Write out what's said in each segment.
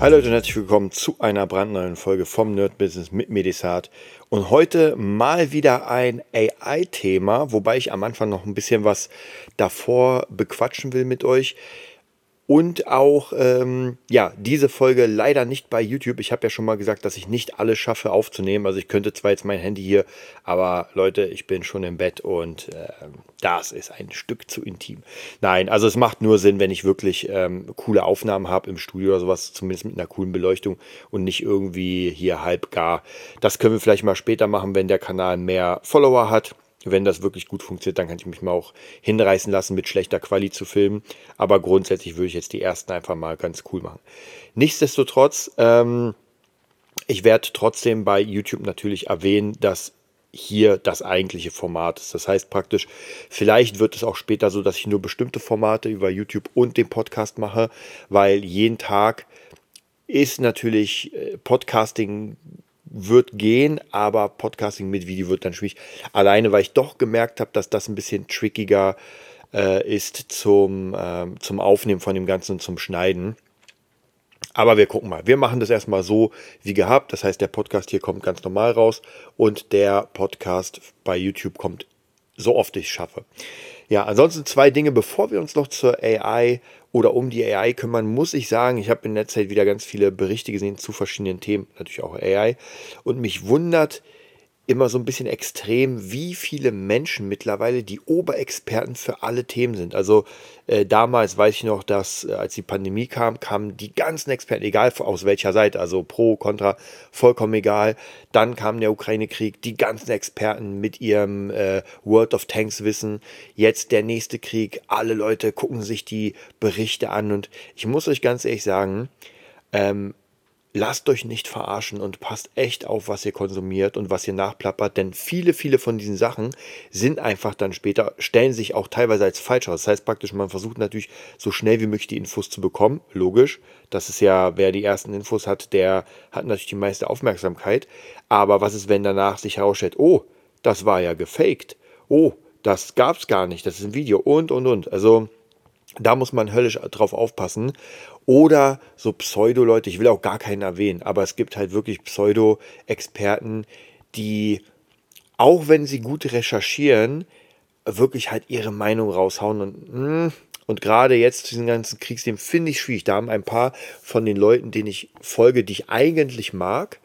Hallo Leute und herzlich willkommen zu einer brandneuen Folge vom Nerd Business mit Medisat. Und heute mal wieder ein AI-Thema, wobei ich am Anfang noch ein bisschen was davor bequatschen will mit euch. Und auch, ähm, ja, diese Folge leider nicht bei YouTube. Ich habe ja schon mal gesagt, dass ich nicht alles schaffe aufzunehmen. Also ich könnte zwar jetzt mein Handy hier, aber Leute, ich bin schon im Bett und äh, das ist ein Stück zu intim. Nein, also es macht nur Sinn, wenn ich wirklich ähm, coole Aufnahmen habe im Studio oder sowas, zumindest mit einer coolen Beleuchtung und nicht irgendwie hier halb gar. Das können wir vielleicht mal später machen, wenn der Kanal mehr Follower hat wenn das wirklich gut funktioniert, dann kann ich mich mal auch hinreißen lassen, mit schlechter Quali zu filmen. Aber grundsätzlich würde ich jetzt die ersten einfach mal ganz cool machen. Nichtsdestotrotz, ähm, ich werde trotzdem bei YouTube natürlich erwähnen, dass hier das eigentliche Format ist. Das heißt praktisch, vielleicht wird es auch später so, dass ich nur bestimmte Formate über YouTube und den Podcast mache, weil jeden Tag ist natürlich äh, Podcasting wird gehen, aber Podcasting mit Video wird dann schwierig. Alleine, weil ich doch gemerkt habe, dass das ein bisschen trickiger äh, ist zum, äh, zum Aufnehmen von dem Ganzen und zum Schneiden. Aber wir gucken mal. Wir machen das erstmal so wie gehabt. Das heißt, der Podcast hier kommt ganz normal raus und der Podcast bei YouTube kommt so oft ich schaffe. Ja, ansonsten zwei Dinge, bevor wir uns noch zur AI oder um die AI kümmern, muss ich sagen, ich habe in der Zeit wieder ganz viele Berichte gesehen zu verschiedenen Themen, natürlich auch AI. Und mich wundert, immer so ein bisschen extrem, wie viele Menschen mittlerweile die Oberexperten für alle Themen sind. Also äh, damals weiß ich noch, dass äh, als die Pandemie kam, kamen die ganzen Experten, egal aus welcher Seite, also pro, contra, vollkommen egal. Dann kam der Ukraine-Krieg, die ganzen Experten mit ihrem äh, World of Tanks Wissen. Jetzt der nächste Krieg, alle Leute gucken sich die Berichte an und ich muss euch ganz ehrlich sagen, ähm, lasst euch nicht verarschen und passt echt auf, was ihr konsumiert und was ihr nachplappert, denn viele, viele von diesen Sachen sind einfach dann später, stellen sich auch teilweise als falsch aus. Das heißt praktisch, man versucht natürlich so schnell wie möglich die Infos zu bekommen, logisch. Das ist ja, wer die ersten Infos hat, der hat natürlich die meiste Aufmerksamkeit. Aber was ist, wenn danach sich herausstellt, oh, das war ja gefaked. Oh, das gab es gar nicht, das ist ein Video und, und, und. Also da muss man höllisch drauf aufpassen. Oder so Pseudo-Leute, ich will auch gar keinen erwähnen, aber es gibt halt wirklich Pseudo-Experten, die, auch wenn sie gut recherchieren, wirklich halt ihre Meinung raushauen und hm, und gerade jetzt zu diesen ganzen Kriegsthemen finde ich schwierig. Da haben ein paar von den Leuten, denen ich folge, die ich eigentlich mag,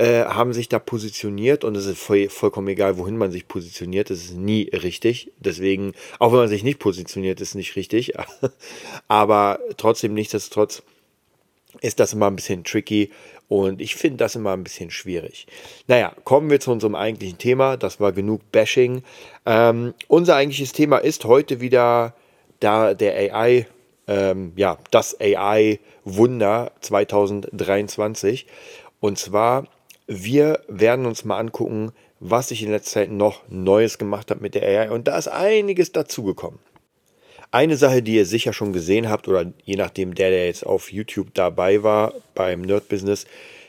äh, haben sich da positioniert und es ist voll, vollkommen egal, wohin man sich positioniert. Es ist nie richtig. Deswegen, auch wenn man sich nicht positioniert, ist nicht richtig. Aber trotzdem, nichtsdestotrotz ist das immer ein bisschen tricky und ich finde das immer ein bisschen schwierig. Naja, kommen wir zu unserem eigentlichen Thema. Das war genug Bashing. Ähm, unser eigentliches Thema ist heute wieder da der AI, ähm, ja, das AI-Wunder 2023. Und zwar wir werden uns mal angucken, was ich in letzter Zeit noch Neues gemacht habe mit der AI. Und da ist einiges dazugekommen. Eine Sache, die ihr sicher schon gesehen habt, oder je nachdem, der, der jetzt auf YouTube dabei war beim Nerd Business,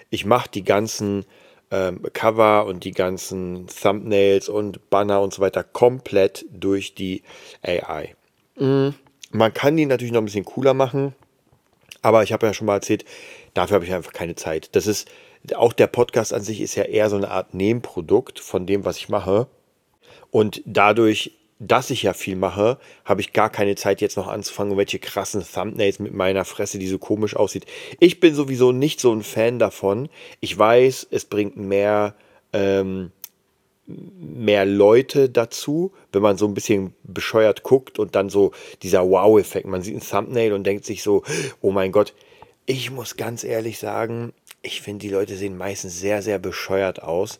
ich mache die ganzen ähm, Cover und die ganzen Thumbnails und Banner und so weiter komplett durch die AI. Mhm. Man kann die natürlich noch ein bisschen cooler machen, aber ich habe ja schon mal erzählt, dafür habe ich einfach keine Zeit. Das ist auch der Podcast an sich ist ja eher so eine Art Nebenprodukt von dem, was ich mache. Und dadurch, dass ich ja viel mache, habe ich gar keine Zeit jetzt noch anzufangen, welche krassen Thumbnails mit meiner Fresse, die so komisch aussieht. Ich bin sowieso nicht so ein Fan davon. Ich weiß, es bringt mehr, ähm, mehr Leute dazu, wenn man so ein bisschen bescheuert guckt und dann so dieser Wow-Effekt. Man sieht ein Thumbnail und denkt sich so, oh mein Gott, ich muss ganz ehrlich sagen, ich finde, die Leute sehen meistens sehr, sehr bescheuert aus.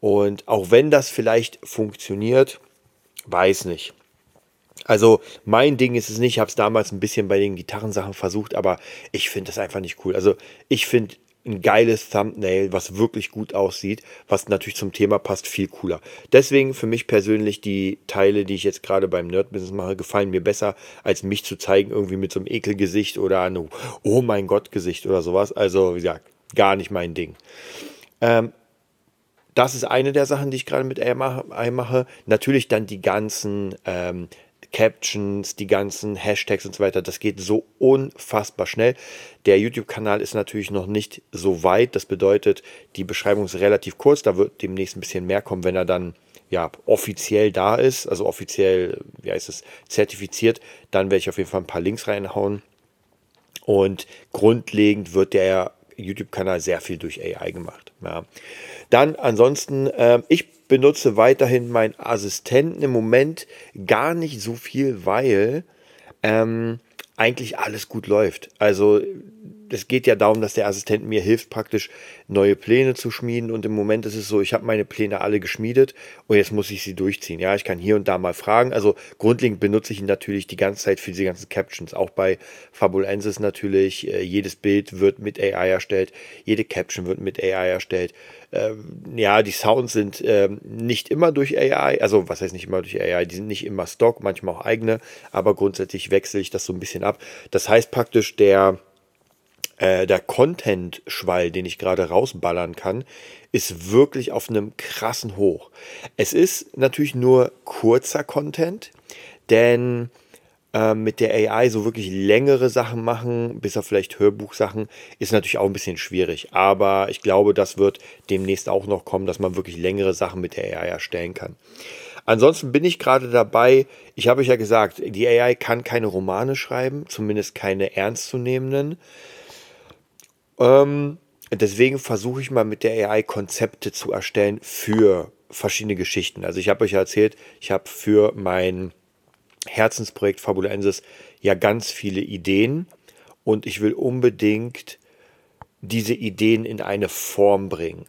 Und auch wenn das vielleicht funktioniert, weiß nicht. Also mein Ding ist es nicht, ich habe es damals ein bisschen bei den Gitarrensachen versucht, aber ich finde das einfach nicht cool. Also ich finde ein geiles Thumbnail, was wirklich gut aussieht, was natürlich zum Thema passt, viel cooler. Deswegen für mich persönlich die Teile, die ich jetzt gerade beim Nerd-Business mache, gefallen mir besser, als mich zu zeigen, irgendwie mit so einem Ekelgesicht oder einem Oh mein Gott-Gesicht oder sowas. Also, wie gesagt, gar nicht mein Ding. Ähm, das ist eine der Sachen, die ich gerade mit AI mache. Natürlich dann die ganzen ähm, Captions, die ganzen Hashtags und so weiter. Das geht so unfassbar schnell. Der YouTube-Kanal ist natürlich noch nicht so weit. Das bedeutet, die Beschreibung ist relativ kurz. Da wird demnächst ein bisschen mehr kommen, wenn er dann ja, offiziell da ist, also offiziell, wie heißt es, zertifiziert, dann werde ich auf jeden Fall ein paar Links reinhauen. Und grundlegend wird der YouTube-Kanal sehr viel durch AI gemacht. Ja. Dann ansonsten, äh, ich benutze weiterhin meinen Assistenten im Moment gar nicht so viel, weil ähm, eigentlich alles gut läuft. Also es geht ja darum, dass der Assistent mir hilft, praktisch neue Pläne zu schmieden. Und im Moment ist es so, ich habe meine Pläne alle geschmiedet und jetzt muss ich sie durchziehen. Ja, ich kann hier und da mal fragen. Also grundlegend benutze ich ihn natürlich die ganze Zeit für diese ganzen Captions. Auch bei Fabulensis natürlich. Äh, jedes Bild wird mit AI erstellt, jede Caption wird mit AI erstellt. Ähm, ja, die Sounds sind ähm, nicht immer durch AI, also was heißt nicht immer durch AI, die sind nicht immer Stock, manchmal auch eigene, aber grundsätzlich wechsle ich das so ein bisschen ab. Das heißt praktisch, der, äh, der Content-Schwall, den ich gerade rausballern kann, ist wirklich auf einem krassen Hoch. Es ist natürlich nur kurzer Content, denn ähm, mit der AI so wirklich längere Sachen machen, bis auf vielleicht Hörbuchsachen, ist natürlich auch ein bisschen schwierig. Aber ich glaube, das wird demnächst auch noch kommen, dass man wirklich längere Sachen mit der AI erstellen kann. Ansonsten bin ich gerade dabei, ich habe euch ja gesagt, die AI kann keine Romane schreiben, zumindest keine ernstzunehmenden. Ähm, deswegen versuche ich mal mit der AI Konzepte zu erstellen für verschiedene Geschichten. Also ich habe euch ja erzählt, ich habe für mein Herzensprojekt Fabulensis ja ganz viele Ideen und ich will unbedingt diese Ideen in eine Form bringen.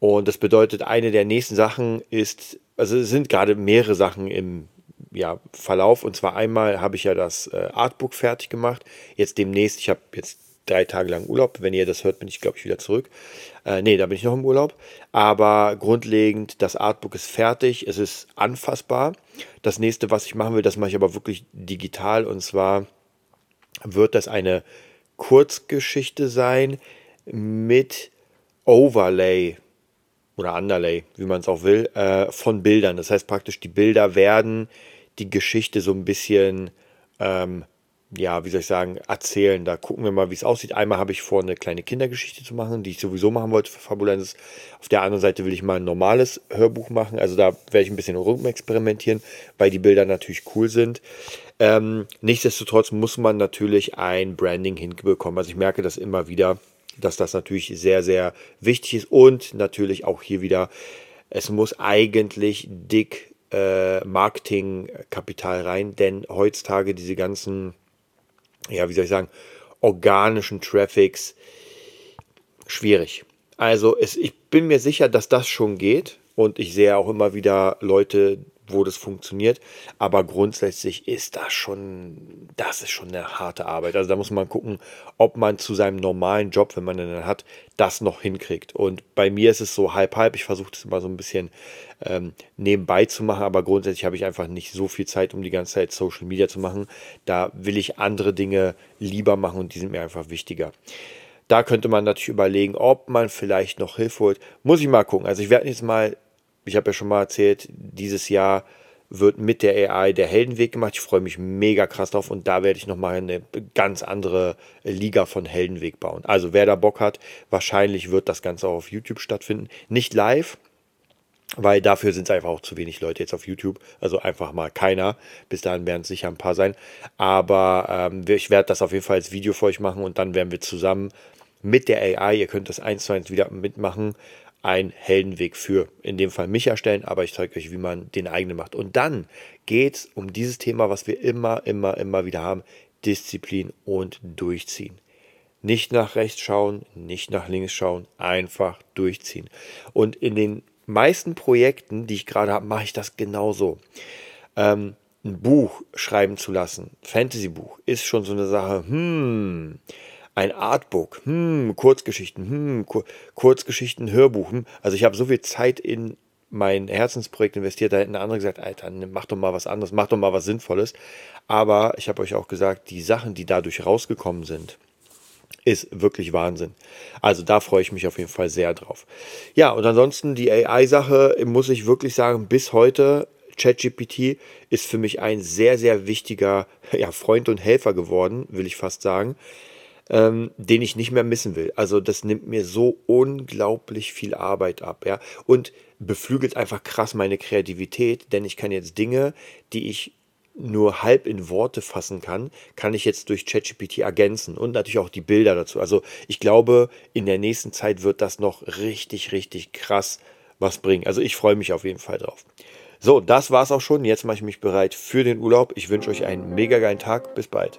Und das bedeutet, eine der nächsten Sachen ist, also es sind gerade mehrere Sachen im ja, Verlauf. Und zwar einmal habe ich ja das äh, Artbook fertig gemacht. Jetzt demnächst, ich habe jetzt drei Tage lang Urlaub. Wenn ihr das hört, bin ich, glaube ich, wieder zurück. Äh, nee, da bin ich noch im Urlaub. Aber grundlegend, das Artbook ist fertig. Es ist anfassbar. Das nächste, was ich machen will, das mache ich aber wirklich digital. Und zwar wird das eine Kurzgeschichte sein mit Overlay oder Underlay, wie man es auch will, äh, von Bildern. Das heißt praktisch, die Bilder werden die Geschichte so ein bisschen ähm, ja, wie soll ich sagen, erzählen. Da gucken wir mal, wie es aussieht. Einmal habe ich vor, eine kleine Kindergeschichte zu machen, die ich sowieso machen wollte für Fabulensis. Auf der anderen Seite will ich mal ein normales Hörbuch machen. Also da werde ich ein bisschen rumexperimentieren, weil die Bilder natürlich cool sind. Ähm, nichtsdestotrotz muss man natürlich ein Branding hinbekommen. Also ich merke das immer wieder, dass das natürlich sehr, sehr wichtig ist. Und natürlich auch hier wieder, es muss eigentlich dick äh, Marketingkapital rein, denn heutzutage diese ganzen ja, wie soll ich sagen, organischen Traffics schwierig. Also es, ich bin mir sicher, dass das schon geht und ich sehe auch immer wieder Leute, wo das funktioniert. Aber grundsätzlich ist das schon, das ist schon eine harte Arbeit. Also da muss man gucken, ob man zu seinem normalen Job, wenn man den hat, das noch hinkriegt. Und bei mir ist es so halb halb. Ich versuche das immer so ein bisschen ähm, nebenbei zu machen, aber grundsätzlich habe ich einfach nicht so viel Zeit, um die ganze Zeit Social Media zu machen. Da will ich andere Dinge lieber machen und die sind mir einfach wichtiger. Da könnte man natürlich überlegen, ob man vielleicht noch Hilfe holt. Muss ich mal gucken. Also ich werde jetzt mal ich habe ja schon mal erzählt, dieses Jahr wird mit der AI der Heldenweg gemacht. Ich freue mich mega krass drauf und da werde ich nochmal eine ganz andere Liga von Heldenweg bauen. Also wer da Bock hat, wahrscheinlich wird das Ganze auch auf YouTube stattfinden. Nicht live, weil dafür sind es einfach auch zu wenig Leute jetzt auf YouTube. Also einfach mal keiner. Bis dahin werden es sicher ein paar sein. Aber ähm, ich werde das auf jeden Fall als Video für euch machen und dann werden wir zusammen mit der AI, ihr könnt das eins zu eins wieder mitmachen, ein Heldenweg für, in dem Fall mich erstellen, aber ich zeige euch, wie man den eigenen macht. Und dann geht es um dieses Thema, was wir immer, immer, immer wieder haben, Disziplin und Durchziehen. Nicht nach rechts schauen, nicht nach links schauen, einfach durchziehen. Und in den meisten Projekten, die ich gerade habe, mache ich das genauso. Ähm, ein Buch schreiben zu lassen, Fantasy-Buch, ist schon so eine Sache, hm, ein Artbook, hm, Kurzgeschichten, hm, Kur Kurzgeschichten, Hörbuch. Hm. Also ich habe so viel Zeit in mein Herzensprojekt investiert, da hätten andere gesagt, Alter, mach doch mal was anderes, mach doch mal was Sinnvolles. Aber ich habe euch auch gesagt, die Sachen, die dadurch rausgekommen sind, ist wirklich Wahnsinn. Also da freue ich mich auf jeden Fall sehr drauf. Ja, und ansonsten die AI-Sache, muss ich wirklich sagen, bis heute, ChatGPT ist für mich ein sehr, sehr wichtiger ja, Freund und Helfer geworden, will ich fast sagen ähm, den ich nicht mehr missen will. Also das nimmt mir so unglaublich viel Arbeit ab, ja. Und beflügelt einfach krass meine Kreativität, denn ich kann jetzt Dinge, die ich nur halb in Worte fassen kann, kann ich jetzt durch ChatGPT ergänzen und natürlich auch die Bilder dazu. Also ich glaube, in der nächsten Zeit wird das noch richtig, richtig krass was bringen. Also ich freue mich auf jeden Fall drauf. So, das war's auch schon. Jetzt mache ich mich bereit für den Urlaub. Ich wünsche euch einen mega geilen Tag. Bis bald.